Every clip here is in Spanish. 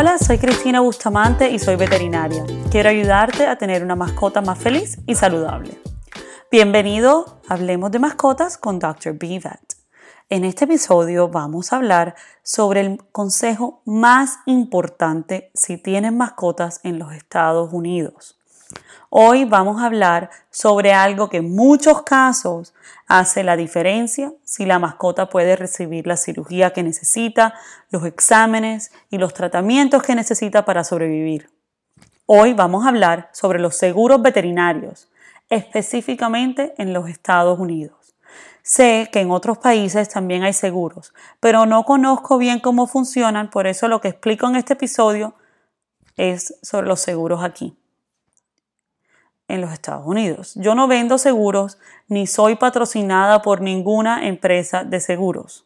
Hola, soy Cristina Bustamante y soy veterinaria. Quiero ayudarte a tener una mascota más feliz y saludable. Bienvenido Hablemos de Mascotas con Dr. Vet. En este episodio vamos a hablar sobre el consejo más importante si tienes mascotas en los Estados Unidos. Hoy vamos a hablar sobre algo que en muchos casos hace la diferencia si la mascota puede recibir la cirugía que necesita, los exámenes y los tratamientos que necesita para sobrevivir. Hoy vamos a hablar sobre los seguros veterinarios, específicamente en los Estados Unidos. Sé que en otros países también hay seguros, pero no conozco bien cómo funcionan, por eso lo que explico en este episodio es sobre los seguros aquí en los Estados Unidos. Yo no vendo seguros ni soy patrocinada por ninguna empresa de seguros.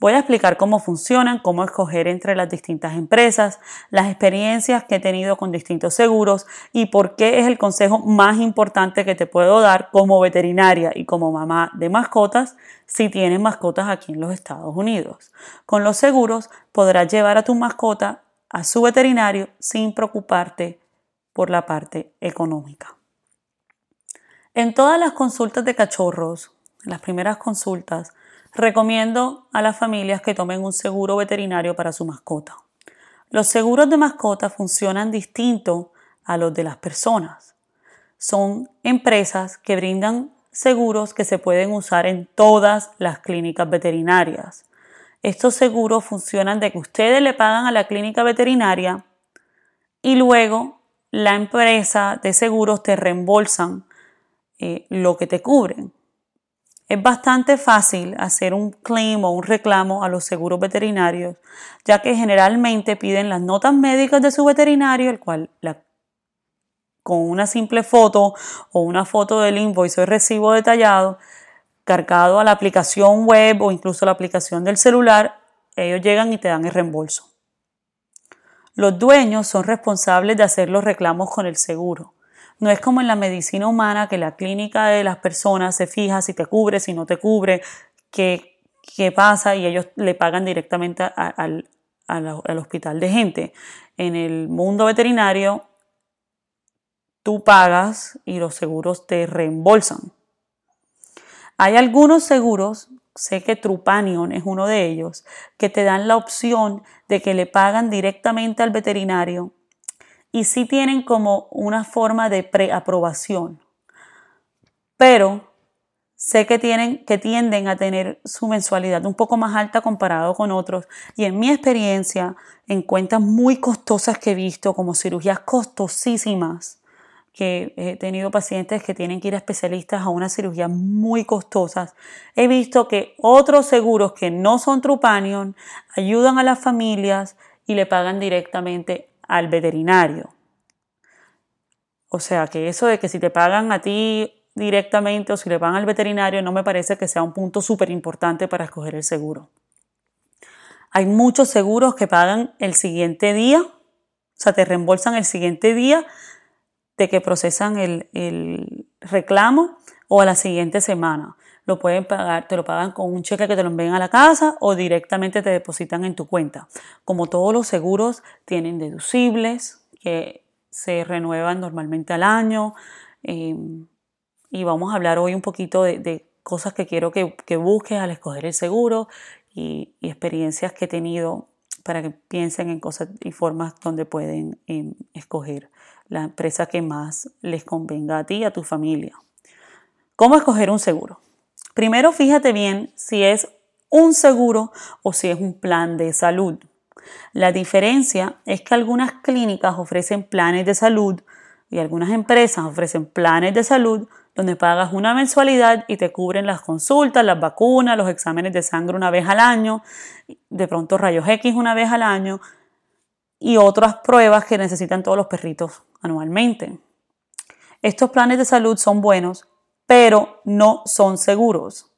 Voy a explicar cómo funcionan, cómo escoger entre las distintas empresas, las experiencias que he tenido con distintos seguros y por qué es el consejo más importante que te puedo dar como veterinaria y como mamá de mascotas si tienes mascotas aquí en los Estados Unidos. Con los seguros podrás llevar a tu mascota a su veterinario sin preocuparte por la parte económica. En todas las consultas de cachorros, las primeras consultas, recomiendo a las familias que tomen un seguro veterinario para su mascota. Los seguros de mascota funcionan distinto a los de las personas. Son empresas que brindan seguros que se pueden usar en todas las clínicas veterinarias. Estos seguros funcionan de que ustedes le pagan a la clínica veterinaria y luego la empresa de seguros te reembolsan eh, lo que te cubren. Es bastante fácil hacer un claim o un reclamo a los seguros veterinarios, ya que generalmente piden las notas médicas de su veterinario, el cual con una simple foto o una foto del invoice o recibo detallado, cargado a la aplicación web o incluso a la aplicación del celular, ellos llegan y te dan el reembolso. Los dueños son responsables de hacer los reclamos con el seguro. No es como en la medicina humana que la clínica de las personas se fija si te cubre, si no te cubre, qué, qué pasa y ellos le pagan directamente al, al hospital de gente. En el mundo veterinario, tú pagas y los seguros te reembolsan. Hay algunos seguros, sé que Trupanion es uno de ellos, que te dan la opción de que le pagan directamente al veterinario y sí tienen como una forma de preaprobación. Pero sé que, tienen, que tienden a tener su mensualidad un poco más alta comparado con otros y en mi experiencia en cuentas muy costosas que he visto como cirugías costosísimas que he tenido pacientes que tienen que ir a especialistas a unas cirugías muy costosas. He visto que otros seguros que no son Trupanion ayudan a las familias y le pagan directamente al veterinario. O sea que eso de que si te pagan a ti directamente o si le pagan al veterinario no me parece que sea un punto súper importante para escoger el seguro. Hay muchos seguros que pagan el siguiente día, o sea, te reembolsan el siguiente día de que procesan el, el reclamo o a la siguiente semana. Lo pueden pagar, te lo pagan con un cheque que te lo envíen a la casa o directamente te depositan en tu cuenta. Como todos los seguros tienen deducibles que se renuevan normalmente al año. Em, y vamos a hablar hoy un poquito de, cosas que quiero que, busques al escoger el seguro y, experiencias que he tenido para que piensen en cosas y formas donde pueden em, escoger la empresa que más les convenga a ti y a tu familia. ¿Cómo escoger un seguro? Primero fíjate bien si es un seguro o si es un plan de salud. La diferencia es que algunas clínicas ofrecen planes de salud y algunas empresas ofrecen planes de salud donde pagas una mensualidad y te cubren las consultas, las vacunas, los exámenes de sangre una vez al año, de pronto rayos X una vez al año y otras pruebas que necesitan todos los perritos anualmente. Estos planes de salud son buenos, pero no son seguros.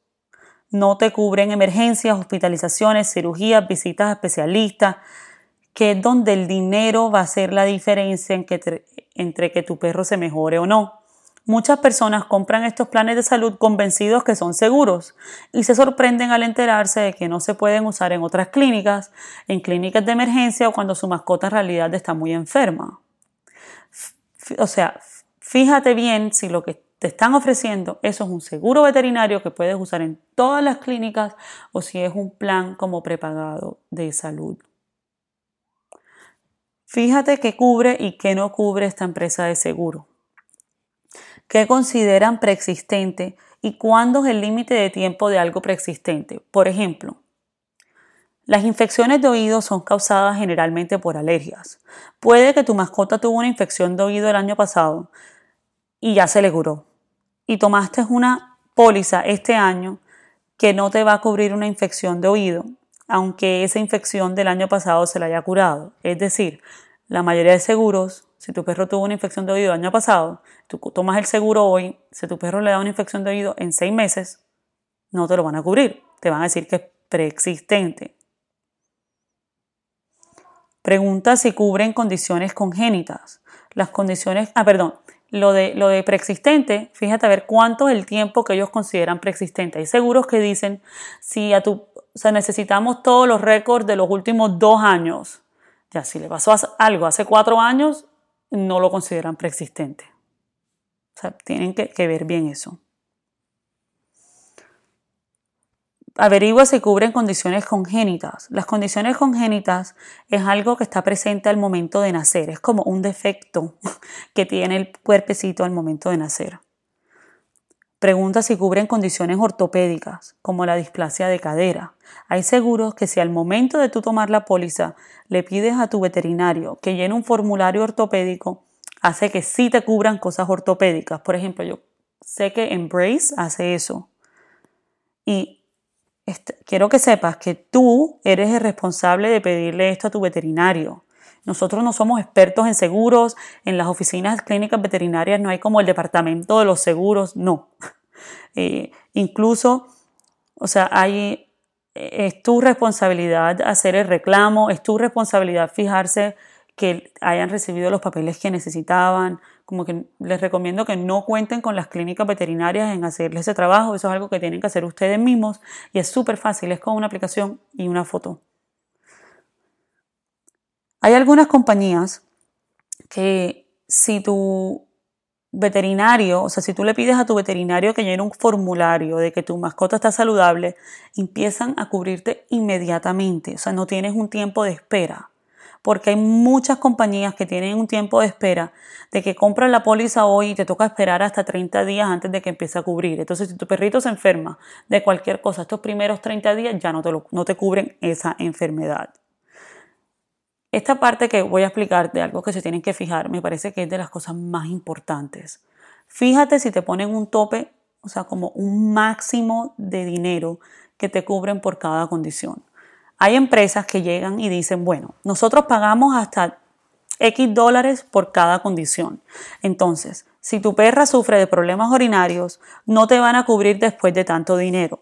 No te cubren emergencias, hospitalizaciones, cirugías, visitas a especialistas, que es donde el dinero va a ser la diferencia entre que tu perro se mejore o no. Muchas personas compran estos planes de salud convencidos que son seguros y se sorprenden al enterarse de que no se pueden usar en otras clínicas, en clínicas de emergencia o cuando su mascota en realidad está muy enferma. O sea, fíjate bien si lo que te están ofreciendo eso es un seguro veterinario que puedes usar en todas las clínicas o si es un plan como prepagado de salud. Fíjate qué cubre y qué no cubre esta empresa de seguro qué consideran preexistente y cuándo es el límite de tiempo de algo preexistente. Por ejemplo, las infecciones de oído son causadas generalmente por alergias. Puede que tu mascota tuvo una infección de oído el año pasado y ya se le curó. Y tomaste una póliza este año que no te va a cubrir una infección de oído, aunque esa infección del año pasado se la haya curado. Es decir, la mayoría de seguros si tu perro tuvo una infección de oído el año pasado, tú tomas el seguro hoy, si tu perro le da una infección de oído en seis meses, no te lo van a cubrir. Te van a decir que es preexistente. Pregunta si cubren condiciones congénitas. Las condiciones, ah, perdón, lo de, lo de preexistente, fíjate a ver cuánto es el tiempo que ellos consideran preexistente. Hay seguros que dicen, si a tu, o sea, necesitamos todos los récords de los últimos dos años. Ya, si le pasó algo hace cuatro años, no lo consideran preexistente. O sea, tienen que, ver bien eso. Averigua si cubren condiciones congénitas. Las condiciones congénitas es algo que está presente al momento de nacer, es como un defecto que tiene el cuerpecito al momento de nacer. Pregunta si cubren condiciones ortopédicas, como la displasia de cadera. Hay seguros que si al momento de tú tomar la póliza le pides a tu veterinario que llene un formulario ortopédico, hace que sí te cubran cosas ortopédicas. Por ejemplo, yo sé que Embrace hace eso. Y quiero que sepas que tú eres el responsable de pedirle esto a tu veterinario. Nosotros no somos expertos en seguros, en las oficinas clínicas veterinarias no hay como el departamento de los seguros, no. Eh, incluso, o sea, hay, es tu responsabilidad hacer el reclamo, es tu responsabilidad fijarse que hayan recibido los papeles que necesitaban. Como que les recomiendo que no cuenten con las clínicas veterinarias en hacerles ese trabajo. Eso es algo que tienen que hacer ustedes mismos y es súper fácil. Es con una aplicación y una foto. Hay algunas compañías que si tu veterinario, o sea, si tú le pides a tu veterinario que llene un formulario de que tu mascota está saludable, empiezan a cubrirte inmediatamente, o sea, no tienes un tiempo de espera, porque hay muchas compañías que tienen un tiempo de espera de que compras la póliza hoy y te toca esperar hasta 30 días antes de que empiece a cubrir. Entonces, si tu perrito se enferma de cualquier cosa estos primeros 30 días, ya no te, no te cubren esa enfermedad. Esta parte que voy a explicar de algo que se tienen que fijar, me parece que es de las cosas más importantes. Fíjate si te ponen un tope, o sea, como un máximo de dinero que te cubren por cada condición. Hay empresas que llegan y dicen, bueno, nosotros pagamos hasta X dólares por cada condición. Entonces, si tu perra sufre de problemas urinarios, no te van a cubrir después de tanto dinero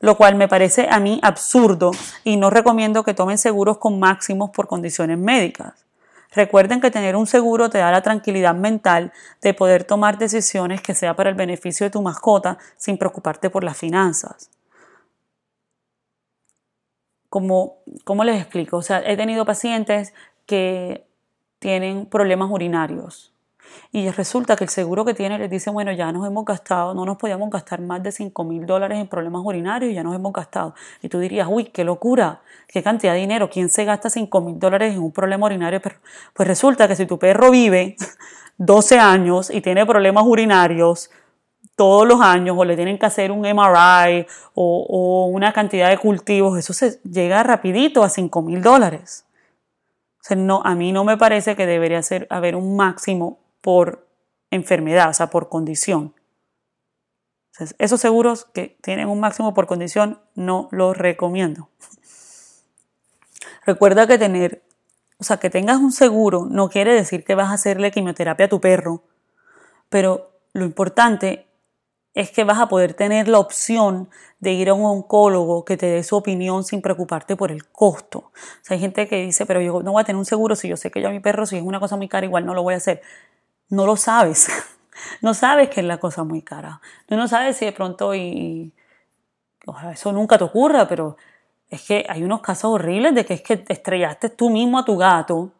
lo cual me parece a mí absurdo y no recomiendo que tomen seguros con máximos por condiciones médicas. Recuerden que tener un seguro te da la tranquilidad mental de poder tomar decisiones que sea para el beneficio de tu mascota sin preocuparte por las finanzas. Como, ¿Cómo les explico? O sea, he tenido pacientes que tienen problemas urinarios y resulta que el seguro que tiene les dice, bueno, ya nos hemos gastado, no nos podíamos gastar más de 5 mil dólares en problemas urinarios y ya nos hemos gastado. Y tú dirías, uy, qué locura, qué cantidad de dinero, ¿quién se gasta 5 mil dólares en un problema urinario? Pues resulta que si tu perro vive 12 años y tiene problemas urinarios, todos los años o le tienen que hacer un MRI o, una cantidad de cultivos, eso se llega rapidito a 5 mil dólares. O sea, no, a mí no me parece que debería ser, haber un máximo por enfermedad, o sea, por condición. esos seguros que tienen un máximo por condición no los recomiendo. Recuerda que tener, o sea, que tengas un seguro no quiere decir que vas a hacerle quimioterapia a tu perro, pero lo importante es que vas a poder tener la opción de ir a un oncólogo que te dé su opinión sin preocuparte por el costo. O sea, hay gente que dice, pero yo no voy a tener un seguro si yo sé que yo a mi perro, si es una cosa muy cara, igual no lo voy a hacer no lo sabes. no sabes que es la cosa muy cara. Tú no sabes si de pronto y, eso nunca te ocurra, pero es que hay unos casos horribles de que es que te estrellaste tú mismo a tu gato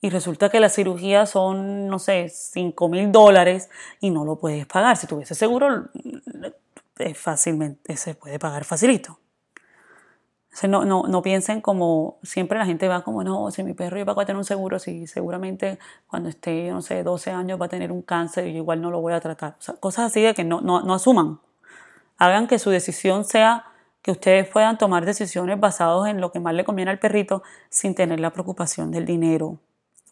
y resulta que la cirugía son, no sé, 5 mil dólares y no lo puedes pagar. Si tuviese seguro, es fácilmente, se puede pagar facilito. no, no, no, piensen como, siempre la gente va como, no, si mi perro iba a tener un seguro, si seguramente cuando esté, no sé, 12 años va a tener un cáncer y igual no lo voy a tratar. O sea, cosas así de que no, no, no asuman. Hagan que su decisión sea que ustedes puedan tomar decisiones basadas en lo que más le conviene al perrito sin tener la preocupación del dinero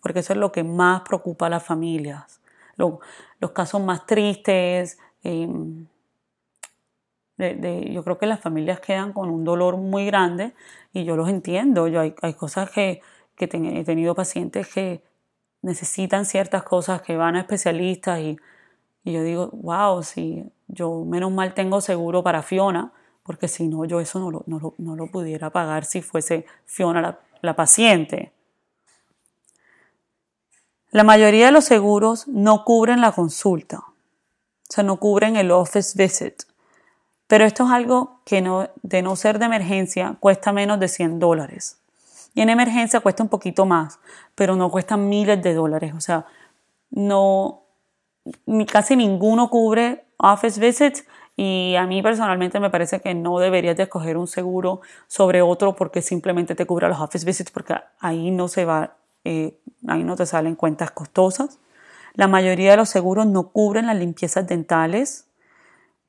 porque eso es lo que más preocupa a las familias. los casos más tristes, em, yo creo que las familias quedan con un dolor muy grande y yo los entiendo. Yo hay, cosas que, he tenido pacientes que necesitan ciertas cosas, que van a especialistas y, yo digo, wow, si yo menos mal tengo seguro para Fiona, porque si no, yo eso no lo, pudiera pagar si fuese Fiona la paciente. La mayoría de los seguros no cubren la consulta, o sea, no cubren el office visit. Pero esto es algo que no, de no ser de emergencia cuesta menos de 100 dólares. Y en emergencia cuesta un poquito más, pero no cuesta miles de dólares. O sea, no, casi ninguno cubre office visits y a mí personalmente me parece que no deberías de escoger un seguro sobre otro porque simplemente te cubra los office visits porque ahí no se va eh, ahí no te salen cuentas costosas. La mayoría de los seguros no cubren las limpiezas dentales,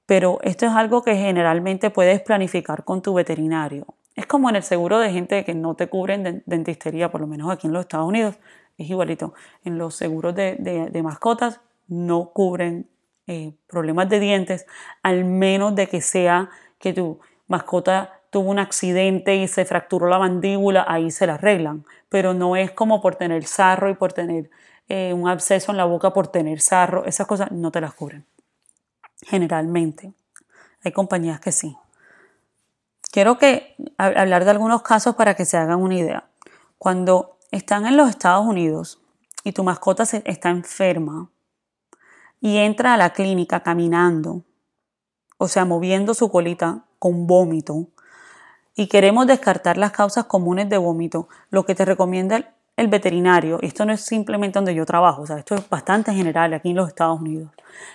pero esto es algo que generalmente puedes planificar con tu veterinario. Es como en el seguro de gente que no te cubren dentistería, por lo menos aquí en los Estados Unidos, es igualito. En los seguros de, mascotas no cubren eh, problemas de dientes, al menos de que sea que tu mascota tuvo un accidente y se fracturó la mandíbula, ahí se la arreglan. Pero no es como por tener sarro y por tener eh, un absceso en la boca por tener sarro. Esas cosas no te las cubren. Generalmente. Hay compañías que sí. Quiero que hablar de algunos casos para que se hagan una idea. Cuando están en los Estados Unidos y tu mascota está enferma y entra a la clínica caminando, o sea, moviendo su colita con vómito, y queremos descartar las causas comunes de vómito, lo que te recomienda el veterinario, esto no es simplemente donde yo trabajo, o sea, esto es bastante general aquí en los Estados Unidos,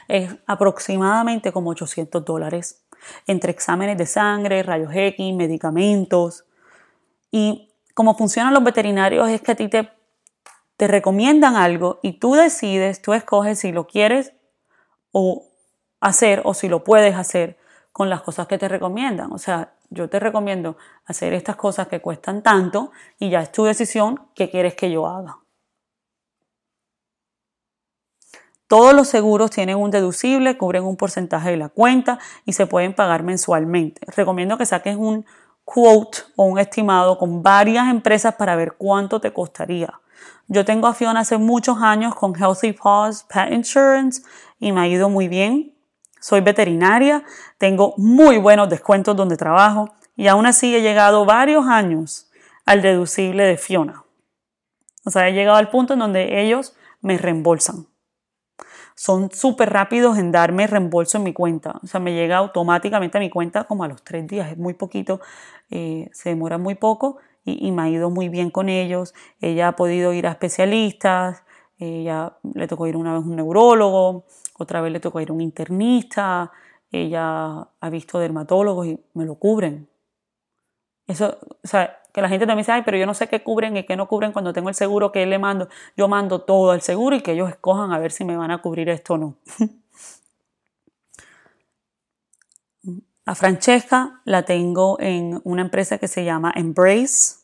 es aproximadamente como 800 dólares entre exámenes de sangre, rayos X, medicamentos. Y como funcionan los veterinarios es que a ti te, te recomiendan algo y tú decides, tú escoges si lo quieres o hacer o si lo puedes hacer con las cosas que te recomiendan. O sea, yo te recomiendo hacer estas cosas que cuestan tanto y ya es tu decisión qué quieres que yo haga. Todos los seguros tienen un deducible, cubren un porcentaje de la cuenta y se pueden pagar mensualmente. Recomiendo que saques un quote o un estimado con varias empresas para ver cuánto te costaría. Yo tengo a Fiona hace muchos años con Healthy Paws Pet Insurance y me ha ido muy bien. Soy veterinaria, tengo muy buenos descuentos donde trabajo y aún así he llegado varios años al deducible de Fiona. O sea, he llegado al punto en donde ellos me reembolsan. Son súper rápidos en darme reembolso en mi cuenta. O sea, me llega automáticamente a mi cuenta como a los tres días. Es muy poquito, eh, se demora muy poco y, y, me ha ido muy bien con ellos. Ella ha podido ir a especialistas, ella le tocó ir una vez a un neurólogo, otra vez le tocó ir a un internista, ella ha visto dermatólogos y me lo cubren. Eso, o sea, que la gente también dice, ay, pero yo no sé qué cubren y qué no cubren cuando tengo el seguro que le mando. Yo mando todo al seguro y que ellos escojan a ver si me van a cubrir esto o no. a Francesca la tengo en una empresa que se llama Embrace.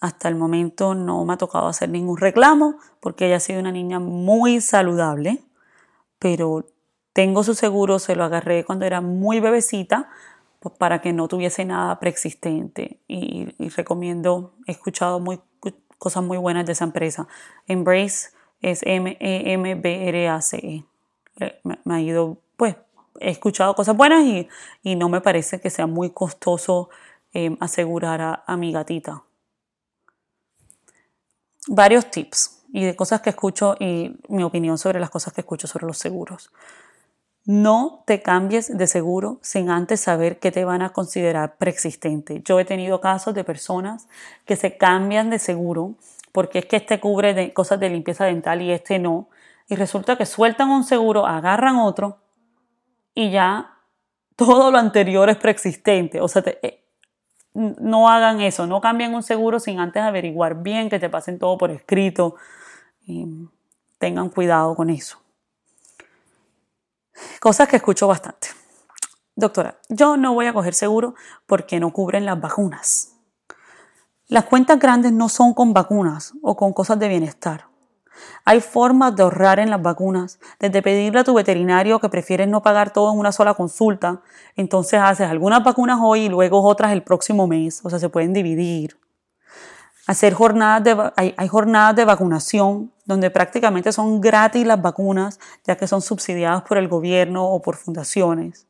Hasta el momento no me ha tocado hacer ningún reclamo porque ella ha sido una niña muy saludable, pero tengo su seguro, se lo agarré cuando era muy bebecita pues, para que no tuviese nada preexistente y, recomiendo, he escuchado muy, cosas muy buenas de esa empresa. Embrace es M-E-M-B-R-A-C-E. Eh, me, ha ido, pues, he escuchado cosas buenas y, no me parece que sea muy costoso eh, asegurar a mi gatita varios tips. Y de cosas que escucho y mi opinión sobre las cosas que escucho sobre los seguros. No te cambies de seguro sin antes saber qué te van a considerar preexistente. Yo he tenido casos de personas que se cambian de seguro porque es que este cubre cosas de limpieza dental y este no. Y resulta que sueltan un seguro, agarran otro y ya todo lo anterior es preexistente. O sea, eh, no hagan eso, no cambien un seguro sin antes averiguar bien, que te pasen todo por escrito. Tengan cuidado con eso. Cosas que escucho bastante. Doctora, yo no voy a coger seguro porque no cubren las vacunas. Las cuentas grandes no son con vacunas o con cosas de bienestar. Hay formas de ahorrar en las vacunas, desde pedirle a tu veterinario que prefieres no pagar todo en una sola consulta, entonces haces algunas vacunas hoy y luego otras el próximo mes, o sea, se pueden dividir. Hacer jornadas de, hay jornadas de vacunación donde prácticamente son gratis las vacunas, ya que son subsidiadas por el gobierno o por fundaciones.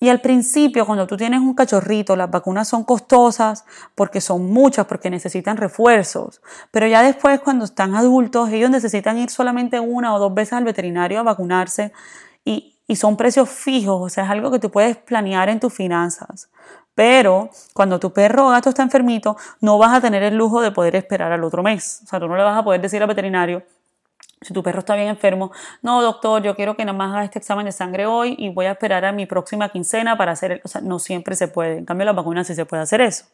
Y al principio, cuando tú tienes un cachorrito, las vacunas son costosas porque son muchas, porque necesitan refuerzos. Pero ya después, cuando están adultos, ellos necesitan ir solamente una o dos veces al veterinario a vacunarse y, y son precios fijos, o sea, es algo que tú puedes planear en tus finanzas. Pero cuando tu perro o gato está enfermito, no vas a tener el lujo de poder esperar al otro mes. O sea, tú no le vas a poder decir al veterinario, si tu perro está bien enfermo, no, doctor, yo quiero que nada más haga este examen de sangre hoy y voy a esperar a mi próxima quincena para hacer, el, o sea, no siempre se puede. En cambio, las vacunas sí se puede hacer eso.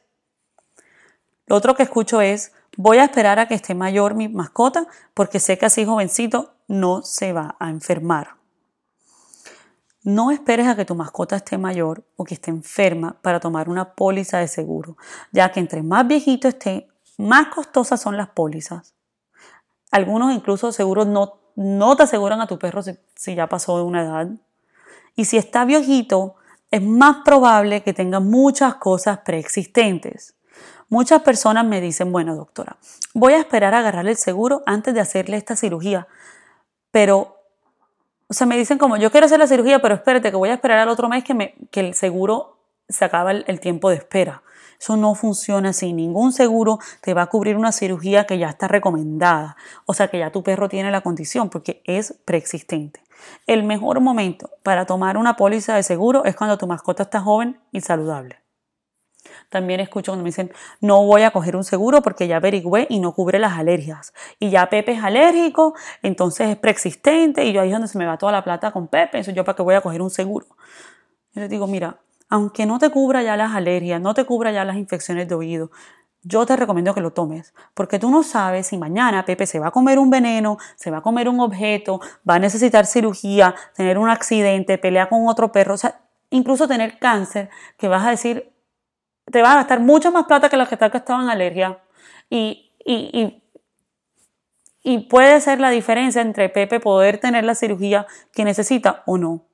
Lo otro que escucho es, voy a esperar a que esté mayor mi mascota porque sé que así jovencito no se va a enfermar. No esperes a que tu mascota esté mayor o que esté enferma para tomar una póliza de seguro, ya que entre más viejito esté, más costosas son las pólizas. Algunos incluso seguros no, no te aseguran a tu perro si, ya pasó de una edad. Y si está viejito, es más probable que tenga muchas cosas preexistentes. Muchas personas me dicen, bueno doctora, voy a esperar a agarrarle el seguro antes de hacerle esta cirugía. Pero, o sea, me dicen como, yo quiero hacer la cirugía, pero espérate que voy a esperar al otro mes que, me, que el seguro se acaba el tiempo de espera. Eso no funciona así. Ningún seguro te va a cubrir una cirugía que ya está recomendada. O sea, que ya tu perro tiene la condición porque es preexistente. El mejor momento para tomar una póliza de seguro es cuando tu mascota está joven y saludable. También escucho cuando me dicen, no voy a coger un seguro porque ya averigüé y no cubre las alergias. Y ya Pepe es alérgico, entonces es preexistente y yo ahí es donde se me va toda la plata con Pepe, eso yo para qué voy a coger un seguro. Yo les digo, mira, aunque no te cubra ya las alergias, no te cubra ya las infecciones de oído, yo te recomiendo que lo tomes, porque tú no sabes si mañana Pepe se va a comer un veneno, se va a comer un objeto, va a necesitar cirugía, tener un accidente, pelear con otro perro, o sea, incluso tener cáncer, que vas a decir, te vas a gastar mucho más plata que las que te en alergia. Y, y, y, y puede ser la diferencia entre Pepe poder tener la cirugía que necesita o no.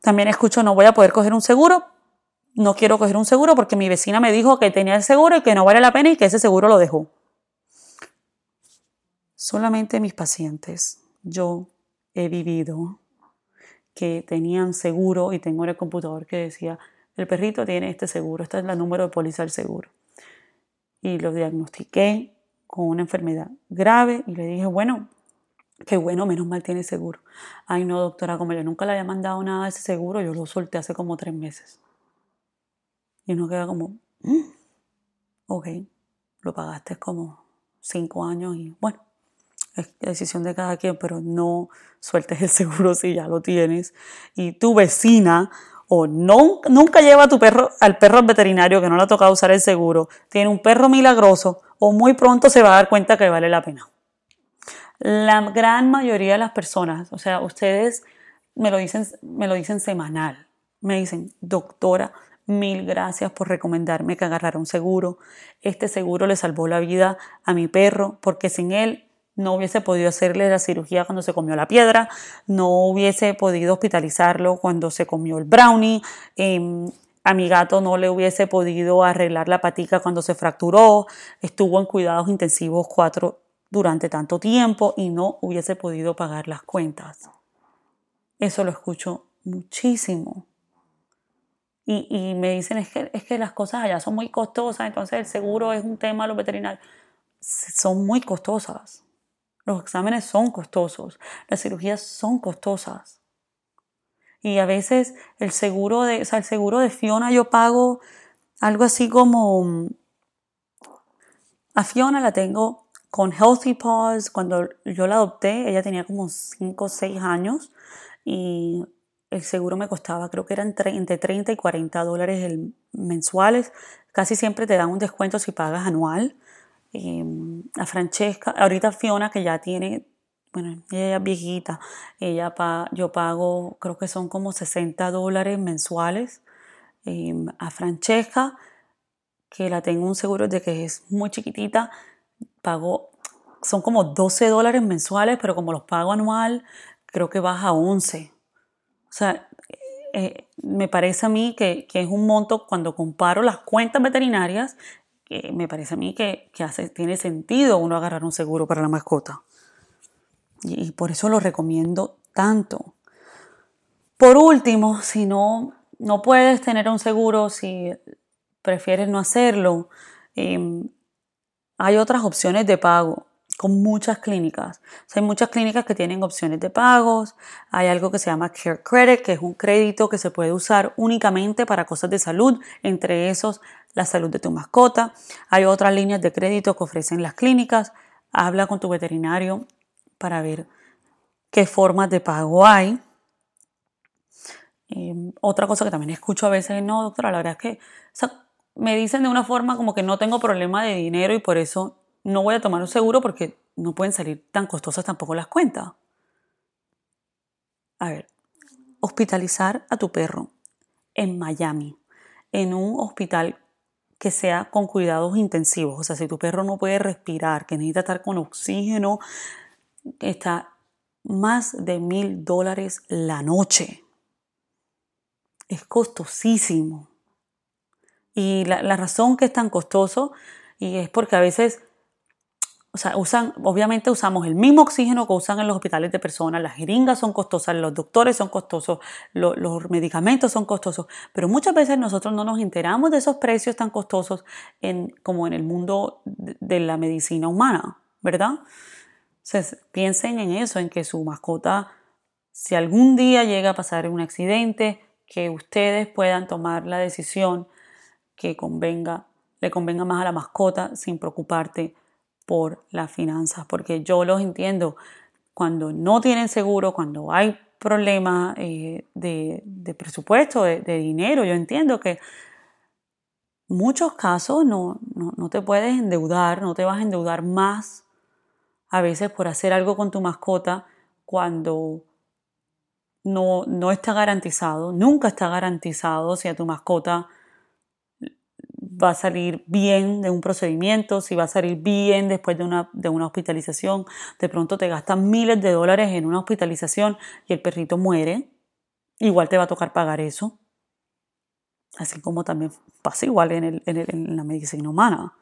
También escucho, no voy a poder coger un seguro, no quiero coger un seguro porque mi vecina me dijo que tenía el seguro y que no vale la pena y que ese seguro lo dejó. Solamente mis pacientes, yo he vivido que tenían seguro y tengo en el computador que decía, el perrito tiene este seguro, este es el número de póliza del seguro. Y lo diagnostiqué con una enfermedad grave y le dije, bueno, Qué bueno, menos mal tiene seguro. Ay, no, doctora, como yo nunca le había mandado nada ese seguro, yo lo solté hace como tres meses. Y uno queda como, mm, ok, lo pagaste como cinco años y bueno, es decisión de cada quien, pero no sueltes el seguro si ya lo tienes. Y tu vecina o no, nunca lleva a tu perro al perro al veterinario que no le ha tocado usar el seguro, tiene un perro milagroso o muy pronto se va a dar cuenta que vale la pena. La gran mayoría de las personas, o sea, ustedes me lo dicen, me lo dicen semanal. Me dicen, doctora, mil gracias por recomendarme que agarrara un seguro. Este seguro le salvó la vida a mi perro porque sin él no hubiese podido hacerle la cirugía cuando se comió la piedra, no hubiese podido hospitalizarlo cuando se comió el brownie, em, a mi gato no le hubiese podido arreglar la patica cuando se fracturó, estuvo en cuidados intensivos cuatro durante tanto tiempo y no hubiese podido pagar las cuentas. Eso lo escucho muchísimo. Y, me dicen, es que, es que las cosas allá son muy costosas, entonces el seguro es un tema los veterinarios. son muy costosas. Los exámenes son costosos, las cirugías son costosas. Y a veces el seguro de, o sea, el seguro de Fiona yo pago algo así como a Fiona la tengo con Healthy Paws. Cuando yo la adopté, ella tenía como 5 o 6 años y el seguro me costaba, creo que eran entre 30 y 40 dólares mensuales. Casi siempre te dan un descuento si pagas anual. Em, a Francesca, ahorita Fiona que ya tiene, bueno, ella es viejita, ella yo pago, creo que son como 60 dólares mensuales. Em, a Francesca, que la tengo un seguro de que es muy chiquitita, pago, son como 12 dólares mensuales, pero como los pago anual, creo que baja a 11. O sea, eh, me parece a mí que, que, es un monto, cuando comparo las cuentas veterinarias, me parece a mí que, tiene sentido uno agarrar un seguro para la mascota. Y, por eso lo recomiendo tanto. Por último, si no, no puedes tener un seguro, si prefieres no hacerlo, em, hay otras opciones de pago con muchas clínicas. hay muchas clínicas que tienen opciones de pagos. Hay algo que se llama Care Credit, que es un crédito que se puede usar únicamente para cosas de salud, entre esos la salud de tu mascota. Hay otras líneas de crédito que ofrecen las clínicas. Habla con tu veterinario para ver qué formas de pago hay. Em, otra cosa que también escucho a veces, no, doctora, la verdad es que me dicen de una forma como que no tengo problema de dinero y por eso no voy a tomar un seguro porque no pueden salir tan costosas tampoco las cuentas. A ver, hospitalizar a tu perro en Miami, en un hospital que sea con cuidados intensivos. O sea, si tu perro no puede respirar, que necesita estar con oxígeno, está más de mil dólares la noche. Es costosísimo. Y la, la razón que es tan costoso y es porque a veces o sea, usan, obviamente usamos el mismo oxígeno que usan en los hospitales de personas, las jeringas son costosas, los doctores son costosos, los medicamentos son costosos, pero muchas veces nosotros no nos enteramos de esos precios tan costosos en, como en el mundo de la medicina humana, ¿verdad? Entonces, piensen en eso, en que su mascota, si algún día llega a pasar un accidente, que ustedes puedan tomar la decisión que convenga, le convenga más a la mascota sin preocuparte por las finanzas, porque yo los entiendo. Cuando no tienen seguro, cuando hay problemas eh, de, presupuesto, de, dinero, yo entiendo que muchos casos no, no, te puedes endeudar, no te vas a endeudar más a veces por hacer algo con tu mascota cuando no, no está garantizado, nunca está garantizado si a tu mascota va a salir bien de un procedimiento, si va a salir bien después de una, de una hospitalización. De pronto te gastan miles de dólares en una hospitalización y el perrito muere. Igual te va a tocar pagar eso. Así como también pasa igual en, el, en, la medicina humana.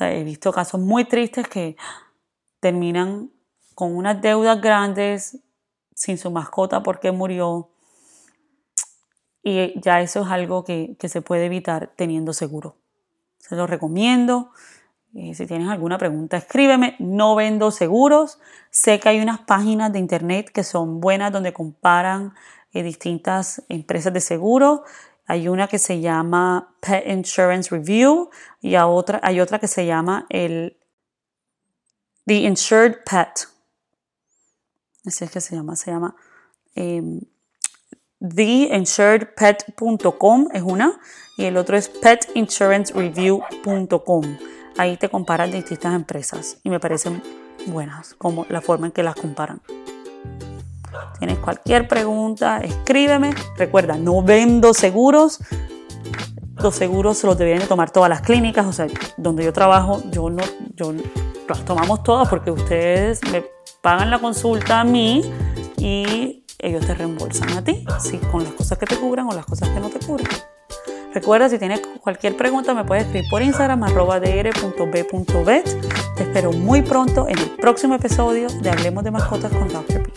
he visto casos muy tristes que terminan con unas deudas grandes sin su mascota porque murió. Y ya eso es algo que, que se puede evitar teniendo seguro. Se lo recomiendo. Eh, si tienes alguna pregunta, escríbeme. No vendo seguros. Sé que hay unas páginas de internet que son buenas donde comparan eh, distintas empresas de seguro. Hay una que se llama Pet Insurance Review y hay otra, hay otra que se llama el The Insured Pet. Así es que se llama, se llama em, theinsuredpet.com es una y el otro es petinsurancereview.com. Ahí te comparan distintas empresas y me parecen buenas como la forma en que las comparan. Tienes cualquier pregunta, escríbeme. Recuerda, no vendo seguros. Los seguros los deberían de tomar todas las clínicas, o sea, donde yo trabajo, yo no, yo las tomamos todas porque ustedes me pagan la consulta a mí y ellos te reembolsan a ti, ¿sí? con las cosas que te cubran o las cosas que no te cubren. Recuerda, si tienes cualquier pregunta, me puedes escribir por Instagram, arroba dr.b.vet. Te espero muy pronto en el próximo episodio de Hablemos de Mascotas con Dr.